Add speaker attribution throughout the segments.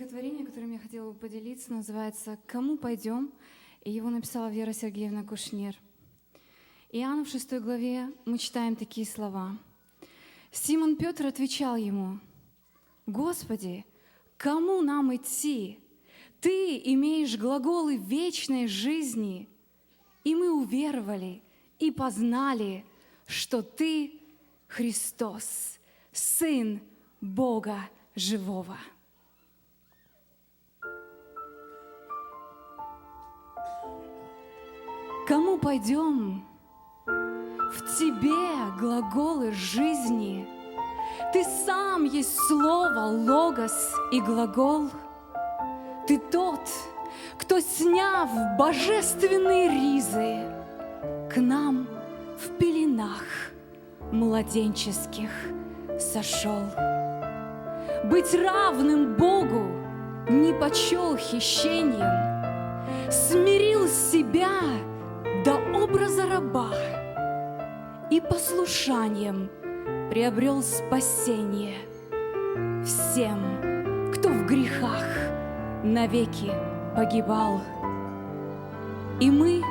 Speaker 1: стихотворение, которым я хотела бы поделиться, называется «Кому пойдем?» и его написала Вера Сергеевна Кушнер. Иоанна в 6 главе мы читаем такие слова. Симон Петр отвечал ему, «Господи, кому нам идти? Ты имеешь глаголы вечной жизни, и мы уверовали и познали, что Ты Христос, Сын Бога Живого». Пойдем? В тебе глаголы жизни. Ты сам есть слово, логос и глагол. Ты тот, кто, сняв божественные ризы, К нам в пеленах младенческих сошел. Быть равным Богу не почел хищением, послушанием приобрел спасение всем, кто в грехах навеки погибал. И мы,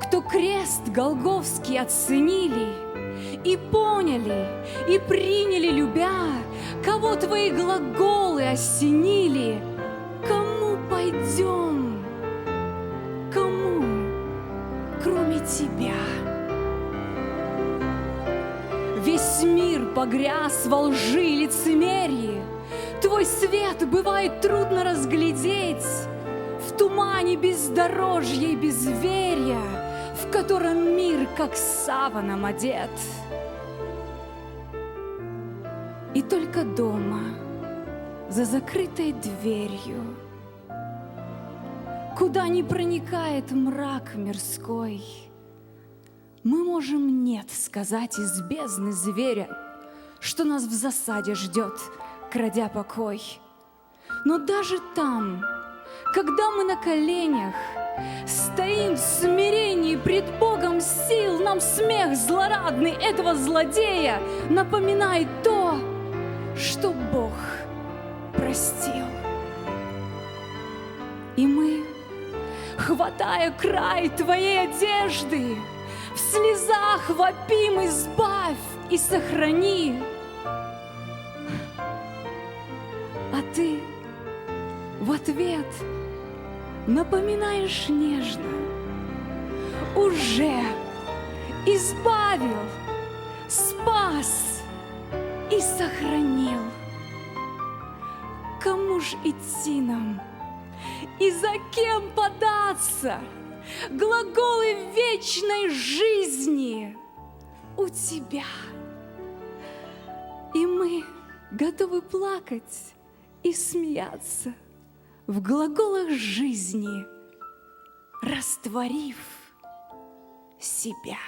Speaker 1: кто крест Голговский оценили и поняли, и приняли, любя, кого твои глаголы осенили, кому пойдем, кому, кроме тебя. Весь мир погряз во лжи и лицемерии. Твой свет бывает трудно разглядеть В тумане бездорожья и безверия, В котором мир как саваном одет. И только дома, за закрытой дверью, Куда не проникает мрак мирской — мы можем «нет» сказать из бездны зверя, Что нас в засаде ждет, крадя покой. Но даже там, когда мы на коленях Стоим в смирении пред Богом сил, Нам смех злорадный этого злодея Напоминает то, что Бог простил. И мы, хватая край Твоей одежды, в слезах вопим, избавь и сохрани. А ты в ответ напоминаешь нежно, уже избавил, спас и сохранил. Кому ж идти нам и за кем податься? Глаголы вечной жизни у Тебя. И мы готовы плакать и смеяться в глаголах жизни, растворив себя.